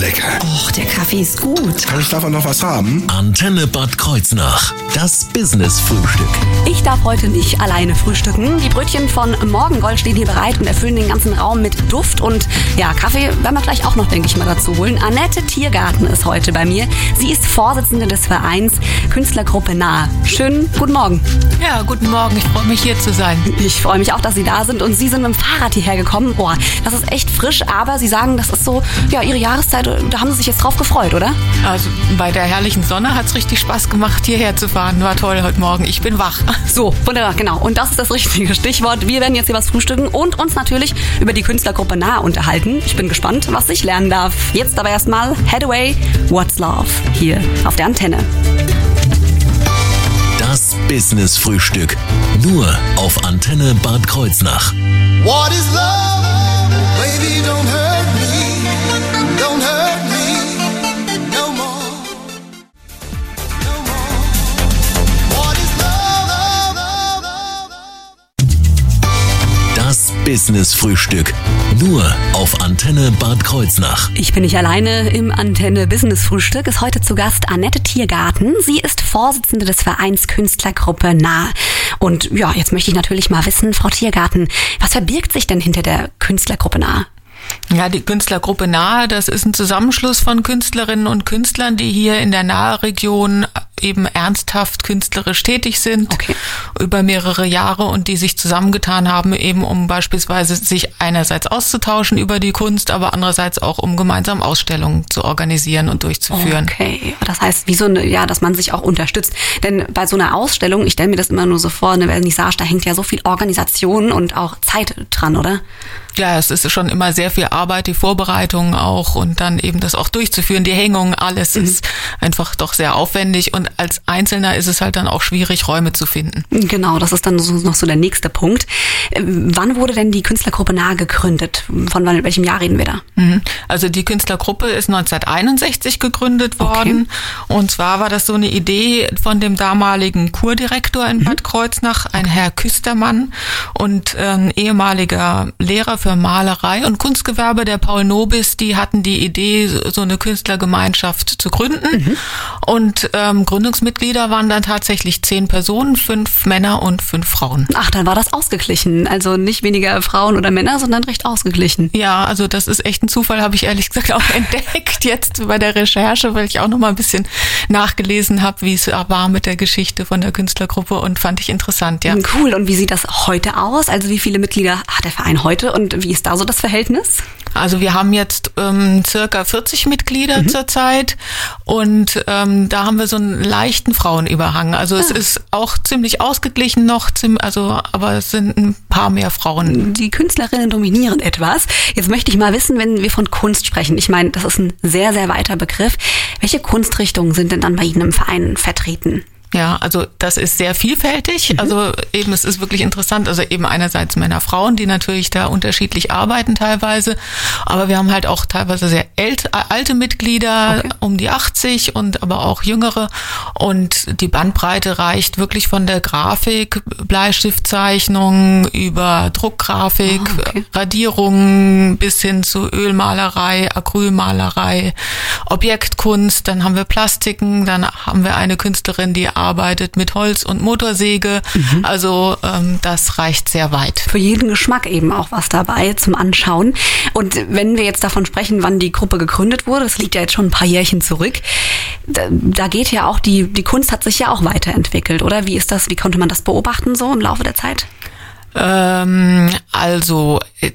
lecker. Och, der Kaffee ist gut. Kann ich davon noch was haben? Antenne Bad Kreuznach. Das Business-Frühstück. Ich darf heute nicht alleine frühstücken. Die Brötchen von Morgengold stehen hier bereit und erfüllen den ganzen Raum mit Duft. Und ja, Kaffee werden wir gleich auch noch, denke ich mal, dazu holen. Annette Tiergarten ist heute bei mir. Sie ist Vorsitzende des Vereins Künstlergruppe Nahe. Schönen guten Morgen. Ja, guten Morgen. Ich freue mich hier zu sein. Ich freue mich auch, dass Sie da sind. Und Sie sind mit dem Fahrrad hierher gekommen. Boah, das ist echt frisch. Aber Sie sagen, das ist so, ja, Ihre Jahreszeit. Da haben Sie sich jetzt drauf gefreut, oder? Also bei der herrlichen Sonne hat es richtig Spaß gemacht, hierher zu fahren. War toll heute Morgen. Ich bin wach. So, wunderbar, genau. Und das ist das richtige Stichwort. Wir werden jetzt hier was frühstücken und uns natürlich über die Künstlergruppe Nah unterhalten. Ich bin gespannt, was ich lernen darf. Jetzt aber erstmal Headaway, What's Love? Hier auf der Antenne. Das Business-Frühstück. Nur auf Antenne Bad Kreuznach. What is love? Das Business-Frühstück. Nur auf Antenne Bad Kreuznach. Ich bin nicht alleine im Antenne Business Frühstück. Ist heute zu Gast Annette Tiergarten. Sie ist Vorsitzende des Vereins Künstlergruppe Nah. Und ja, jetzt möchte ich natürlich mal wissen, Frau Tiergarten, was verbirgt sich denn hinter der Künstlergruppe Nah? Ja, die Künstlergruppe Nahe, das ist ein Zusammenschluss von Künstlerinnen und Künstlern, die hier in der Nahe-Region eben ernsthaft künstlerisch tätig sind Okay. über mehrere Jahre und die sich zusammengetan haben, eben um beispielsweise sich einerseits auszutauschen über die Kunst, aber andererseits auch um gemeinsam Ausstellungen zu organisieren und durchzuführen. Okay, das heißt, wie so eine, ja, dass man sich auch unterstützt. Denn bei so einer Ausstellung, ich stelle mir das immer nur so vor, eine Vernissage, da hängt ja so viel Organisation und auch Zeit dran, oder? Ja, es ist schon immer sehr viel Arbeit, die Vorbereitung auch und dann eben das auch durchzuführen, die Hängung, alles ist einfach doch sehr aufwendig und als Einzelner ist es halt dann auch schwierig, Räume zu finden. Genau, das ist dann so, noch so der nächste Punkt. Äh, Wann wurde denn die Künstlergruppe Nahe gegründet? Von wann, in welchem Jahr reden wir da? Mhm. Also die Künstlergruppe ist 1961 gegründet worden und zwar war das so eine Idee von dem damaligen Kurdirektor in Bad Kreuznach, ein Herr Küstermann und äh, ein ehemaliger Lehrer für Malerei und Kunstgewerbe, der Paul Nobis, die hatten die Idee, so eine Künstlergemeinschaft zu gründen und ähm, Gründungsmitglieder waren dann tatsächlich zehn Personen, fünf Männer und fünf Frauen. Ach, dann war das ausgeglichen. Also nicht weniger Frauen oder Männer, sondern recht ausgeglichen. Ja, also das ist echt ein Zufall, habe ich ehrlich gesagt auch entdeckt jetzt bei der Recherche, weil ich auch noch mal ein bisschen nachgelesen habe, wie es war mit der Geschichte von der Künstlergruppe und fand ich interessant, ja. Cool. Und wie sieht das heute aus? Also wie viele Mitglieder hat der Verein heute und wie ist da so das Verhältnis? Also wir haben jetzt ähm, circa 40 Mitglieder zurzeit und ähm, da haben wir so einen leichten Frauenüberhang. Also es ist auch ziemlich ausgeglichen noch, also aber es sind ein paar mehr Frauen. Die Künstlerinnen dominieren etwas. Jetzt möchte ich mal wissen, wenn wir von Kunst sprechen. Ich meine, das ist ein sehr, sehr weiter Begriff. Welche Kunstrichtungen sind denn dann bei Ihnen im Verein vertreten? Ja, also das ist sehr vielfältig. Also eben, es ist wirklich interessant. Also eben einerseits Männer, Frauen, die natürlich da unterschiedlich arbeiten teilweise. Aber wir haben halt auch teilweise sehr alte Mitglieder, Okay. um die 80 und aber auch jüngere. Und die Bandbreite reicht wirklich von der Grafik, Bleistiftzeichnung über Druckgrafik, Ah, okay. Radierung bis hin zu Ölmalerei, Acrylmalerei, Objektkunst, dann haben wir Plastiken, dann haben wir eine Künstlerin, die arbeitet mit Holz und Motorsäge. Mhm. Also ähm, das reicht sehr weit. Für jeden Geschmack eben auch was dabei zum Anschauen. Und wenn wir jetzt davon sprechen, wann die Gruppe gegründet wurde, das liegt ja jetzt schon ein paar Jährchen zurück, da, da geht ja auch die, die Kunst hat sich ja auch weiterentwickelt, oder? Wie ist das, wie konnte man das beobachten so im Laufe der Zeit? Ähm, also äh,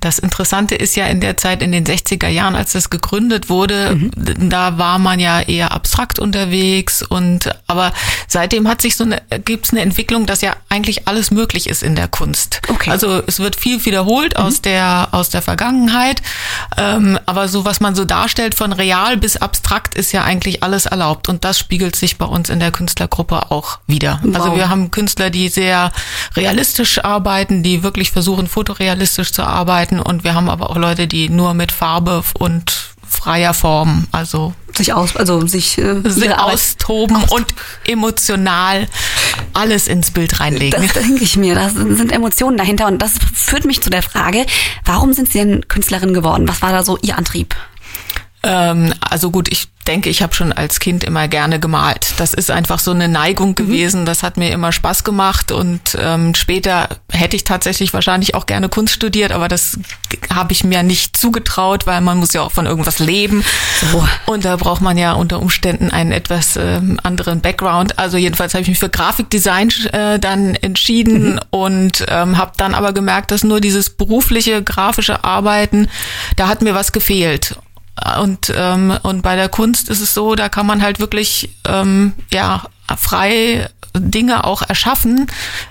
das Interessante ist ja in der Zeit in den 60er Jahren, als das gegründet wurde, da war man ja eher abstrakt unterwegs und aber seitdem hat sich so eine gibt's eine Entwicklung, dass ja eigentlich alles möglich ist in der Kunst. Okay. Also es wird viel wiederholt aus der aus der Vergangenheit, ähm, aber so was man so darstellt von real bis abstrakt ist ja eigentlich alles erlaubt und das spiegelt sich bei uns in der Künstlergruppe auch wieder. Also Wow. wir haben Künstler, die sehr realistisch arbeiten, die wirklich versuchen, fotorealistisch zu arbeiten. Und wir haben aber auch Leute, die nur mit Farbe und freier Form, also Sich aus, also sich äh, sich ihre Arbeit- austoben und emotional alles ins Bild reinlegen. Das denke ich mir, da sind Emotionen dahinter und das führt mich zu der Frage, warum sind Sie denn Künstlerin geworden? Was war da so Ihr Antrieb? Ähm, also gut, ich denke, ich habe schon als Kind immer gerne gemalt. Das ist einfach so eine Neigung gewesen. Das hat mir immer Spaß gemacht und ähm, später hätte ich tatsächlich wahrscheinlich auch gerne Kunst studiert, aber das habe ich mir nicht zugetraut, weil man muss ja auch von irgendwas leben. So. Und da braucht man ja unter Umständen einen etwas ähm, anderen Background. Also jedenfalls habe ich mich für Grafikdesign äh, dann entschieden und ähm, habe dann aber gemerkt, dass nur dieses berufliche grafische Arbeiten, da hat mir was gefehlt. Und, ähm, und bei der Kunst ist es so, da kann man halt wirklich ähm, ja frei Dinge auch erschaffen,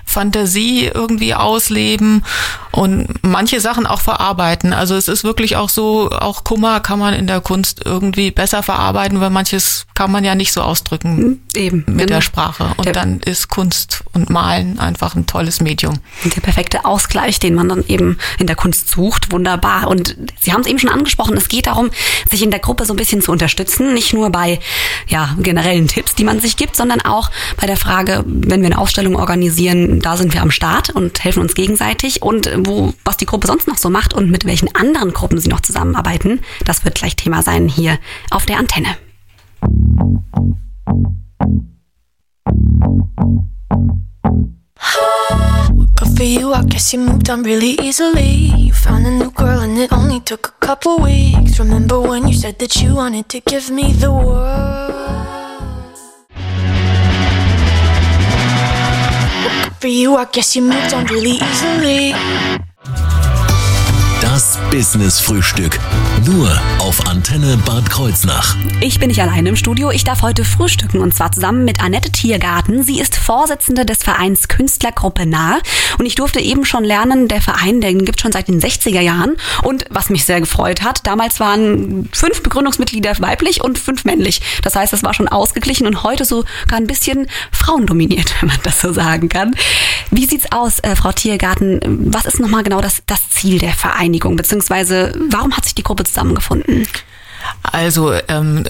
Fantasie irgendwie ausleben und manche Sachen auch verarbeiten. Also es ist wirklich auch so, auch Kummer kann man in der Kunst irgendwie besser verarbeiten, weil manches kann man ja nicht so ausdrücken Eben, mit genau. der Sprache. Und Der- dann ist Kunst und Malen einfach ein tolles Medium. Der perfekte Ausgleich, den man dann eben in der Kunst sucht. Wunderbar. Und Sie haben es eben schon angesprochen, es geht darum, sich in der Gruppe so ein bisschen zu unterstützen. Nicht nur bei ja, generellen Tipps, die man sich gibt, sondern auch bei der Frage, wenn wir eine Ausstellung organisieren, da sind wir am Start und helfen uns gegenseitig. Und wo, was die Gruppe sonst noch so macht und mit welchen anderen Gruppen sie noch zusammenarbeiten, das wird gleich Thema sein hier auf der Antenne. For you, I guess you moved on really easily. You found a new girl and it only took a couple weeks. Remember when you said that you wanted to give me the world? For you, I guess you moved on really easily. Das Business Frühstück. Nur auf Antenne Bad Kreuznach. Ich bin nicht alleine im Studio. Ich darf heute frühstücken und zwar zusammen mit Annette Tiergarten. Sie ist Vorsitzende des Vereins Künstlergruppe Nah. Und ich durfte eben schon lernen, der Verein, den gibt schon seit den 60er Jahren. Und was mich sehr gefreut hat, damals waren fünf Begründungsmitglieder weiblich und fünf männlich. Das heißt, es war schon ausgeglichen und heute sogar ein bisschen frauendominiert, wenn man das so sagen kann. Wie sieht's aus, äh, Frau Tiergarten? Was ist nochmal genau das, das Ziel der Vereinigung? Beziehungsweise, warum hat sich die Gruppe zusammengefunden? Also ähm,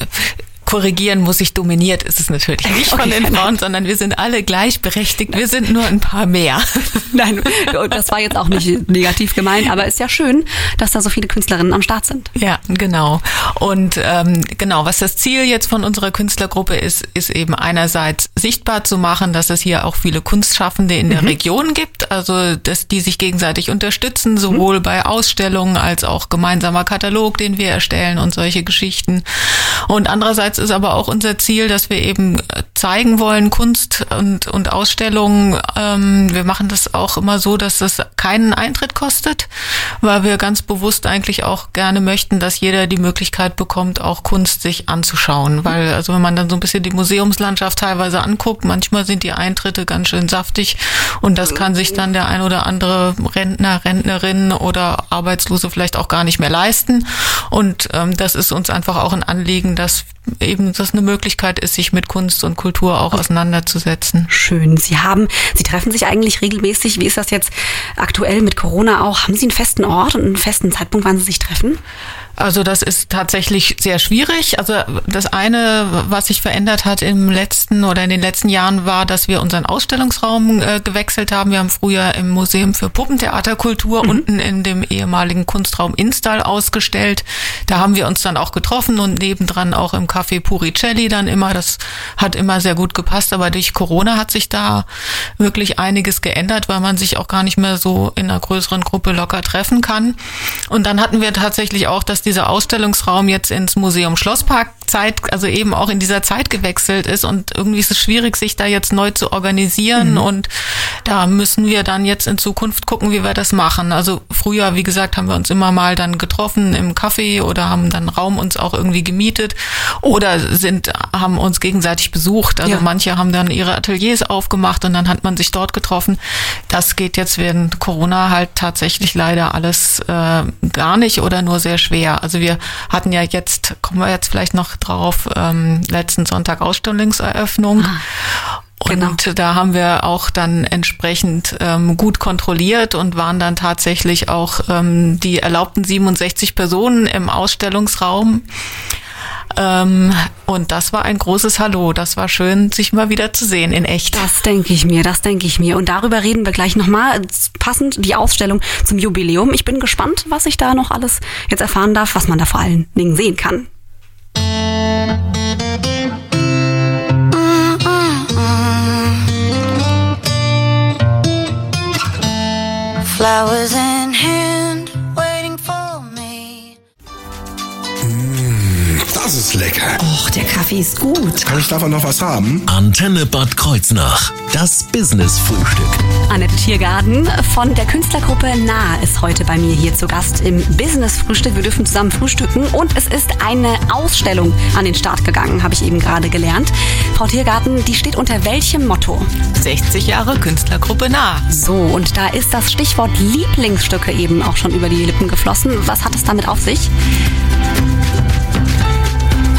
korrigieren muss ich dominiert ist es natürlich nicht von Okay. den Frauen, sondern wir sind alle gleichberechtigt. Wir sind nur ein paar mehr. Nein, das war jetzt auch nicht negativ gemeint, aber ist ja schön, dass da so viele Künstlerinnen am Start sind. Ja, genau. Und ähm, genau, was das Ziel jetzt von unserer Künstlergruppe ist, ist eben einerseits sichtbar zu machen, dass es hier auch viele Kunstschaffende in der Region gibt, also dass die sich gegenseitig unterstützen, sowohl bei Ausstellungen als auch gemeinsamer Katalog, den wir erstellen und solche Geschichten. Und andererseits ist aber auch unser Ziel, dass wir eben äh, zeigen wollen, Kunst und, und Ausstellungen. Ähm, wir machen das auch immer so, dass das keinen Eintritt kostet, weil wir ganz bewusst eigentlich auch gerne möchten, dass jeder die Möglichkeit bekommt, auch Kunst sich anzuschauen. Weil, also wenn man dann so ein bisschen die Museumslandschaft teilweise anguckt, manchmal sind die Eintritte ganz schön saftig und das kann sich dann der ein oder andere Rentner, Rentnerin oder Arbeitslose vielleicht auch gar nicht mehr leisten. Und ähm, das ist uns einfach auch ein Anliegen, dass eben das eine Möglichkeit ist, sich mit Kunst und Kultur auch auseinanderzusetzen. Schön. Sie haben, Sie treffen sich eigentlich regelmäßig. Wie ist das jetzt aktuell mit Corona auch? Haben Sie einen festen Ort und einen festen Zeitpunkt, wann Sie sich treffen? Also das ist tatsächlich sehr schwierig. Also das eine, was sich verändert hat im letzten oder in den letzten Jahren, war, dass wir unseren Ausstellungsraum äh, gewechselt haben. Wir haben früher im Museum für Puppentheaterkultur unten in dem ehemaligen Kunstraum Install ausgestellt. Da haben wir uns dann auch getroffen und nebendran auch im Café Puricelli dann immer. Das hat immer sehr gut gepasst. Aber durch Corona hat sich da wirklich einiges geändert, weil man sich auch gar nicht mehr so in einer größeren Gruppe locker treffen kann. Und dann hatten wir tatsächlich auch, dass dieser Ausstellungsraum jetzt ins Museum Schlosspark Zeit, also eben auch in dieser Zeit gewechselt ist und irgendwie ist es schwierig, sich da jetzt neu zu organisieren und da müssen wir dann jetzt in Zukunft gucken, wie wir das machen. Also früher, wie gesagt, haben wir uns immer mal dann getroffen im Café oder haben dann Raum uns auch irgendwie gemietet oder sind, haben uns gegenseitig besucht. Also Ja. manche haben dann ihre Ateliers aufgemacht und dann hat man sich dort getroffen. Das geht jetzt während Corona halt tatsächlich leider alles äh, gar nicht oder nur sehr schwer. Also wir hatten ja jetzt, kommen wir jetzt vielleicht noch drauf, ähm, letzten Sonntag Ausstellungseröffnung. genau. Und da haben wir auch dann entsprechend ähm, gut kontrolliert und waren dann tatsächlich auch ähm, die erlaubten 67 Personen im Ausstellungsraum. Ähm, und das war ein großes Hallo. Das war schön, sich mal wieder zu sehen in echt. Das denke ich mir, das denke ich mir. Und darüber reden wir gleich nochmal. Passend die Ausstellung zum Jubiläum. Ich bin gespannt, was ich da noch alles jetzt erfahren darf, was man da vor allen Dingen sehen kann. Flowers in hand. Das ist lecker. Och, der Kaffee ist gut. Kann ich davon noch was haben? Antenne Bad Kreuznach. Das Business-Frühstück. Annette Tiergarten von der Künstlergruppe Nah ist heute bei mir hier zu Gast im Business-Frühstück. Wir dürfen zusammen frühstücken und es ist eine Ausstellung an den Start gegangen, habe ich eben gerade gelernt. Frau Tiergarten, die steht unter welchem Motto? 60 Jahre Künstlergruppe nah. So, und da ist das Stichwort Lieblingsstücke eben auch schon über die Lippen geflossen. Was hat es damit auf sich?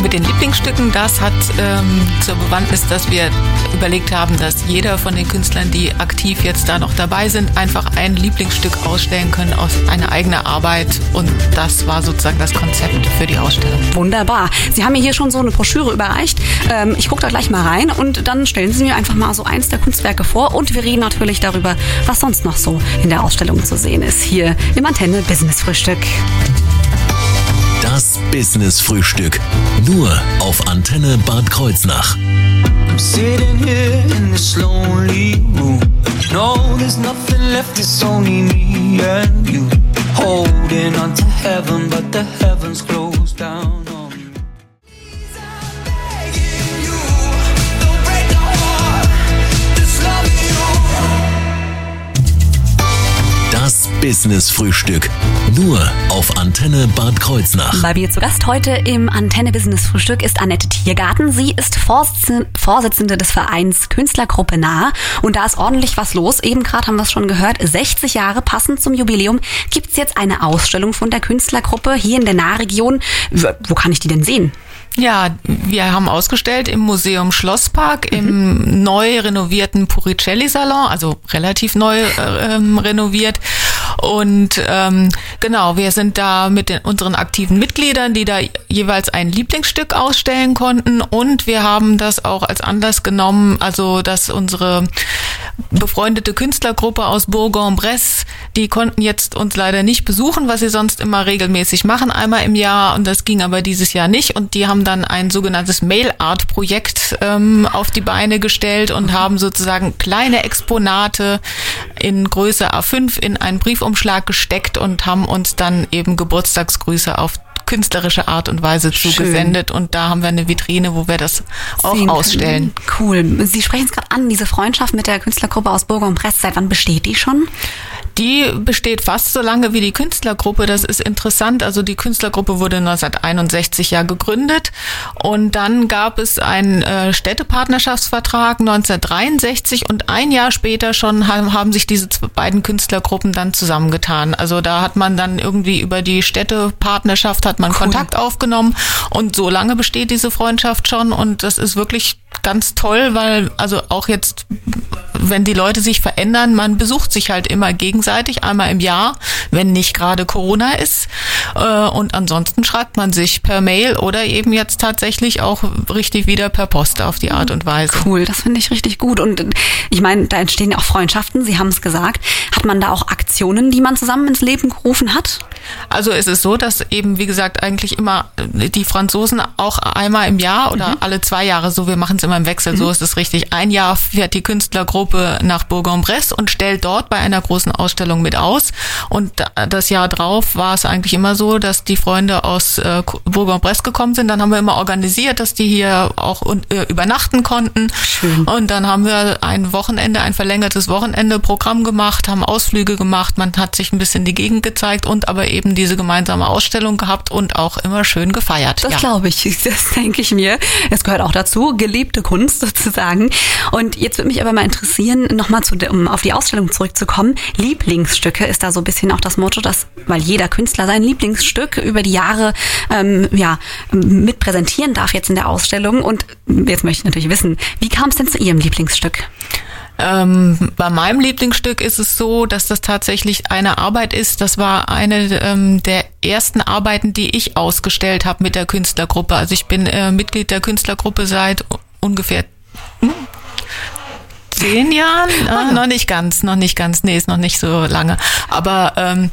Mit den Lieblingsstücken, das hat ähm, zur Bewandtnis, dass wir überlegt haben, dass jeder von den Künstlern, die aktiv jetzt da noch dabei sind, einfach ein Lieblingsstück ausstellen können aus einer eigenen Arbeit. Und das war sozusagen das Konzept für die Ausstellung. Wunderbar. Sie haben mir hier schon so eine Broschüre überreicht. Ähm, ich gucke da gleich mal rein und dann stellen Sie mir einfach mal so eins der Kunstwerke vor und wir reden natürlich darüber, was sonst noch so in der Ausstellung zu sehen ist. Hier im Antenne Business Frühstück. Das Business-Frühstück. Nur auf Antenne Bad Kreuznach. I'm sitting here in this lonely room. No, there's nothing left, it's only me and you. Holding on to heaven, Das Business-Frühstück. Nur auf Antenne Bad Kreuznach. Bei mir zu Gast heute im Antenne Business Frühstück ist Annette Tiergarten. Sie ist Vorsitzende, des Vereins Künstlergruppe Nah und da ist ordentlich was los. Eben gerade haben wir es schon gehört, 60 Jahre passend zum Jubiläum gibt es jetzt eine Ausstellung von der Künstlergruppe hier in der Nahregion. Wo kann ich die denn sehen? Ja, wir haben ausgestellt im Museum Schlosspark, im neu renovierten Puricelli-Salon, also relativ neu äh, ähm, renoviert. Und ähm, genau, wir sind da mit den, unseren aktiven Mitgliedern, die da jeweils ein Lieblingsstück ausstellen konnten. Und wir haben das auch als Anlass genommen, also dass unsere befreundete Künstlergruppe aus Bourg-en-Bresse, die konnten jetzt uns leider nicht besuchen, was sie sonst immer regelmäßig machen, einmal im Jahr. Und das ging aber dieses Jahr nicht. Und die haben dann ein sogenanntes Mail-Art-Projekt ähm, auf die Beine gestellt und haben sozusagen kleine Exponate in Größe A5 in einen Briefumschlag gesteckt und haben uns dann eben Geburtstagsgrüße auf künstlerische Art und Weise zugesendet. Und da haben wir eine Vitrine, wo wir das auch Sehen können. ausstellen. Cool. Sie sprechen es gerade an, diese Freundschaft mit der Künstlergruppe aus Bourg-en-Bresse. Seit wann besteht die schon? Die besteht fast so lange wie die Künstlergruppe. Das ist interessant. Also die Künstlergruppe wurde 1961 ja gegründet und dann gab es einen äh, Städtepartnerschaftsvertrag 1963 und ein Jahr später schon haben, haben sich diese beiden Künstlergruppen dann zusammengetan. Also da hat man dann irgendwie über die Städtepartnerschaft hat man Kontakt aufgenommen und so lange besteht diese Freundschaft schon und das ist wirklich ganz toll, weil also auch jetzt wenn die Leute sich verändern, man besucht sich halt immer gegenseitig, einmal im Jahr, wenn nicht gerade Corona ist. Äh, Und ansonsten schreibt man sich per Mail oder eben jetzt tatsächlich auch richtig wieder per Post auf die Art und Weise. Cool, das finde ich richtig gut. Und äh, ich meine, da entstehen ja auch Freundschaften, Sie haben es gesagt. Hat man da auch Aktionen, die man zusammen ins Leben gerufen hat? Also es ist so, dass eben, wie gesagt, eigentlich immer äh, die Franzosen auch einmal im Jahr oder alle zwei Jahre, so wir machen es immer im Wechsel, so ist es richtig. Ein Jahr fährt die Künstlergruppe nach Bourg-en-Bresse und stellt dort bei einer großen Ausstellung mit aus. Und da- das Jahr drauf war es eigentlich immer so, dass die Freunde aus äh, Bourg-en-Bresse gekommen sind. Dann haben wir immer organisiert, dass die hier auch un- äh, übernachten konnten. Schön. Und dann haben wir ein Wochenende, ein verlängertes Wochenende Programm gemacht, haben Ausflüge gemacht, man hat sich ein bisschen die Gegend gezeigt und aber eben diese gemeinsame Ausstellung gehabt und auch immer schön gefeiert. Das ja. glaube ich, das denke ich mir. Es gehört auch dazu, gelebte Kunst sozusagen. Und jetzt würde mich aber mal interessieren, nochmal zu, der- um auf die Ausstellung zurückzukommen. Lieblingsstücke ist da so ein bisschen auch das Motto, dass, weil jeder Künstler sein Lieblingsstück über die Jahre ähm, ja, mit präsentieren darf jetzt in der Ausstellung. Und jetzt möchte ich natürlich wissen, wie kam es denn zu Ihrem Lieblingsstück? Ähm, bei meinem Lieblingsstück ist es so, dass das tatsächlich eine Arbeit ist. Das war eine ähm, der ersten Arbeiten, die ich ausgestellt habe mit der Künstlergruppe. Also ich bin äh, Mitglied der Künstlergruppe seit ungefähr hm, zehn Jahren. Äh, noch nicht ganz, noch nicht ganz. Nee, ist noch nicht so lange. Aber ähm,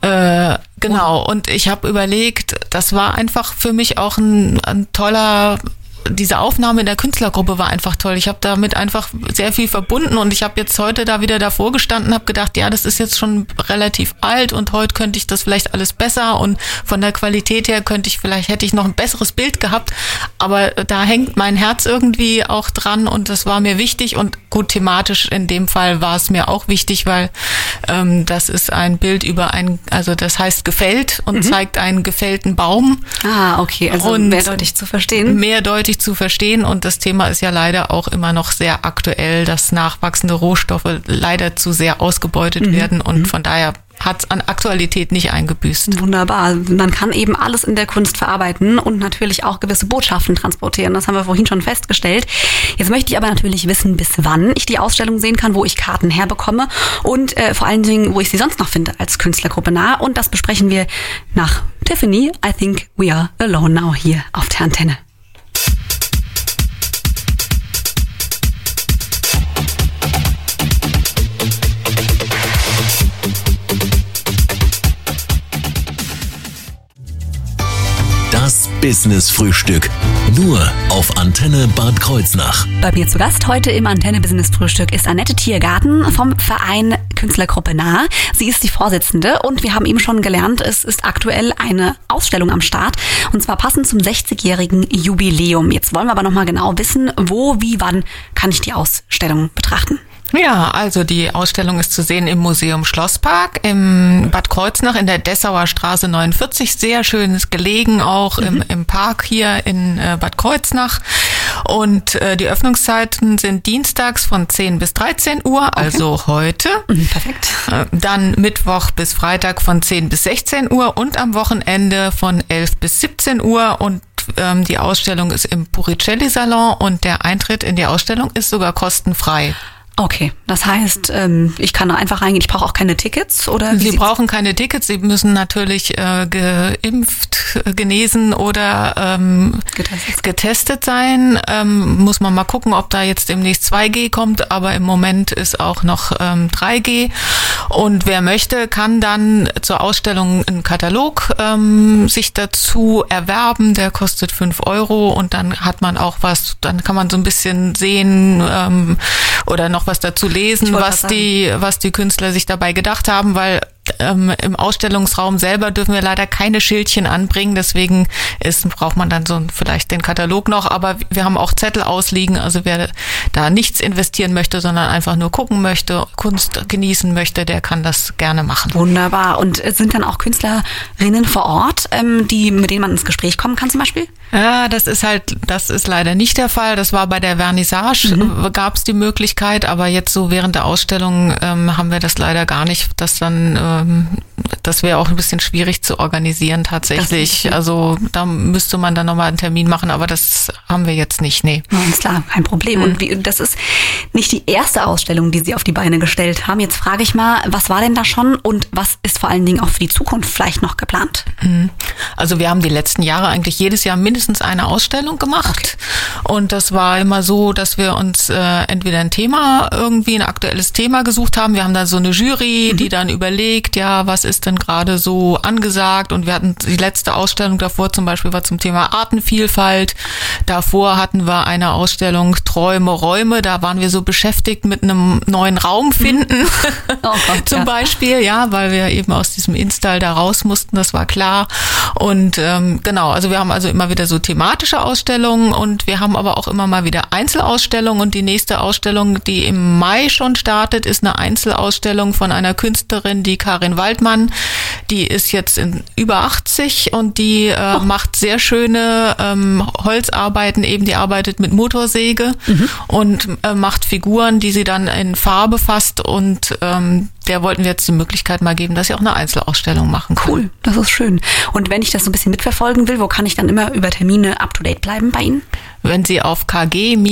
äh, genau, und ich habe überlegt, das war einfach für mich auch ein, ein toller diese Aufnahme in der Künstlergruppe war einfach toll. Ich habe damit einfach sehr viel verbunden und ich habe jetzt heute da wieder davor gestanden, habe gedacht, ja, das ist jetzt schon relativ alt und heute könnte ich das vielleicht alles besser und von der Qualität her könnte ich vielleicht hätte ich noch ein besseres Bild gehabt, aber da hängt mein Herz irgendwie auch dran und das war mir wichtig und gut thematisch in dem Fall war es mir auch wichtig, weil ähm, das ist ein Bild über ein, also das heißt gefällt und zeigt einen gefällten Baum Ah, okay, also Und mehrdeutig zu verstehen. mehrdeutig zu verstehen. Und das Thema ist ja leider auch immer noch sehr aktuell, dass nachwachsende Rohstoffe leider zu sehr ausgebeutet werden. Und von daher hat es an Aktualität nicht eingebüßt. Wunderbar. Man kann eben alles in der Kunst verarbeiten und natürlich auch gewisse Botschaften transportieren. Das haben wir vorhin schon festgestellt. Jetzt möchte ich aber natürlich wissen, bis wann ich die Ausstellung sehen kann, wo ich Karten herbekomme und äh, vor allen Dingen, wo ich sie sonst noch finde als Künstlergruppe nah. Und das besprechen wir nach Tiffany. I think we are alone now hier auf der Antenne. Business Frühstück. Nur auf Antenne Bad Kreuznach. Bei mir zu Gast heute im Antenne Business Frühstück ist Annette Tiergarten vom Verein Künstlergruppe Nah. Sie ist die Vorsitzende und wir haben eben schon gelernt, es ist aktuell eine Ausstellung am Start und zwar passend zum 60-jährigen Jubiläum. Jetzt wollen wir aber nochmal genau wissen, wo, wie, wann kann ich die Ausstellung betrachten? Ja, also die Ausstellung ist zu sehen im Museum Schlosspark im Bad Kreuznach in der Dessauer Straße 49. Sehr schönes gelegen auch im, im Park hier in äh, Bad Kreuznach. Und äh, die Öffnungszeiten sind dienstags von 10 bis 13 Uhr, also heute. Perfekt. Äh, Dann Mittwoch bis Freitag von 10 bis 16 Uhr und am Wochenende von 11 bis 17 Uhr und ähm, die Ausstellung ist im Puricelli Salon und der Eintritt in die Ausstellung ist sogar kostenfrei. Okay, das heißt, ähm, ich kann da einfach reingehen, ich brauche auch keine Tickets oder? Sie brauchen keine Tickets, Sie müssen natürlich äh, geimpft, äh, genesen oder ähm, Getestet. getestet sein. Ähm, muss man mal gucken, ob da jetzt demnächst 2G kommt, aber im Moment ist auch noch ähm, 3G. Und wer möchte, kann dann zur Ausstellung einen Katalog ähm, sich dazu erwerben. Der kostet 5 Euro und dann hat man auch was, dann kann man so ein bisschen sehen ähm, oder noch was dazu lesen, was die, was die Künstler sich dabei gedacht haben, weil ähm, im Ausstellungsraum selber dürfen wir leider keine Schildchen anbringen, deswegen ist, braucht man dann so vielleicht den Katalog noch, aber wir haben auch Zettel ausliegen, also wer da nichts investieren möchte, sondern einfach nur gucken möchte, Kunst genießen möchte, der kann das gerne machen. Wunderbar. Und äh, sind dann auch Künstlerinnen vor Ort, ähm, die, mit denen man ins Gespräch kommen kann zum Beispiel? Ja, das ist halt, das ist leider nicht der Fall. Das war bei der Vernissage, Mhm. gab es die Möglichkeit, aber jetzt so während der Ausstellung ähm, haben wir das leider gar nicht. Das dann, ähm, das wäre auch ein bisschen schwierig zu organisieren tatsächlich. Also da müsste man dann nochmal einen Termin machen, aber das haben wir jetzt nicht, nee. Alles klar, kein Problem. Und wie, das ist nicht die erste Ausstellung, die Sie auf die Beine gestellt haben. Jetzt frage ich mal, was war denn da schon und was ist vor allen Dingen auch für die Zukunft vielleicht noch geplant? Also wir haben die letzten Jahre eigentlich jedes Jahr mindestens eine Ausstellung gemacht. Und das war immer so, dass wir uns äh, entweder ein Thema, irgendwie ein aktuelles Thema gesucht haben. Wir haben dann so eine Jury, die dann überlegt, ja, was ist denn gerade so angesagt? Und wir hatten die letzte Ausstellung davor zum Beispiel war zum Thema Artenvielfalt. Davor hatten wir eine Ausstellung Träume, Räume. Da waren wir so beschäftigt mit einem neuen Raum finden. Oh Gott, zum ja. Beispiel, ja, weil wir eben aus diesem Install da raus mussten, das war klar. Und ähm, genau, also wir haben also immer wieder so thematische Ausstellungen und wir haben aber auch immer mal wieder Einzelausstellungen und die nächste Ausstellung, die im Mai schon startet, ist eine Einzelausstellung von einer Künstlerin, die Karin Waldmann, die ist jetzt in über 80 und die äh, macht sehr schöne ähm, Holzarbeiten, eben die arbeitet mit Motorsäge und äh, macht Figuren, die sie dann in Farbe fasst und ähm, der wollten wir jetzt die Möglichkeit mal geben, dass sie auch eine Einzelausstellung machen kann. Cool, das ist schön. Und wenn ich das so ein bisschen mitverfolgen will, wo kann ich dann immer über Termine up to date bleiben bei Ihnen? Wenn Sie auf kg-nahe.de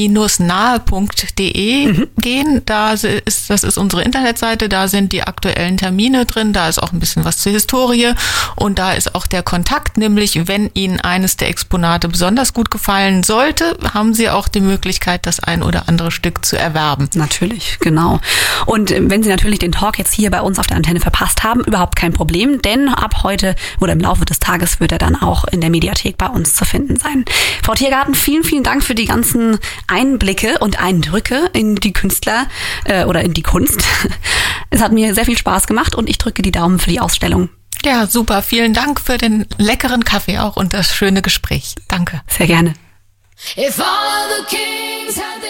gehen, da ist, das ist unsere Internetseite, da sind die aktuellen Termine drin, da ist auch ein bisschen was zur Historie und da ist auch der Kontakt, nämlich wenn Ihnen eines der Exponate besonders gut gefallen sollte, haben Sie auch die Möglichkeit, das ein oder andere Stück zu erwerben. Natürlich, genau. Und äh, wenn Sie natürlich den Talk jetzt jetzt hier bei uns auf der Antenne verpasst haben, überhaupt kein Problem, denn ab heute oder im Laufe des Tages wird er dann auch in der Mediathek bei uns zu finden sein. Frau Tiergarten, vielen, vielen Dank für die ganzen Einblicke und Eindrücke in die Künstler äh, oder in die Kunst. Es hat mir sehr viel Spaß gemacht und ich drücke die Daumen für die Ausstellung. Ja, super. Vielen Dank für den leckeren Kaffee auch und das schöne Gespräch. Danke. Sehr gerne. If all of the kings had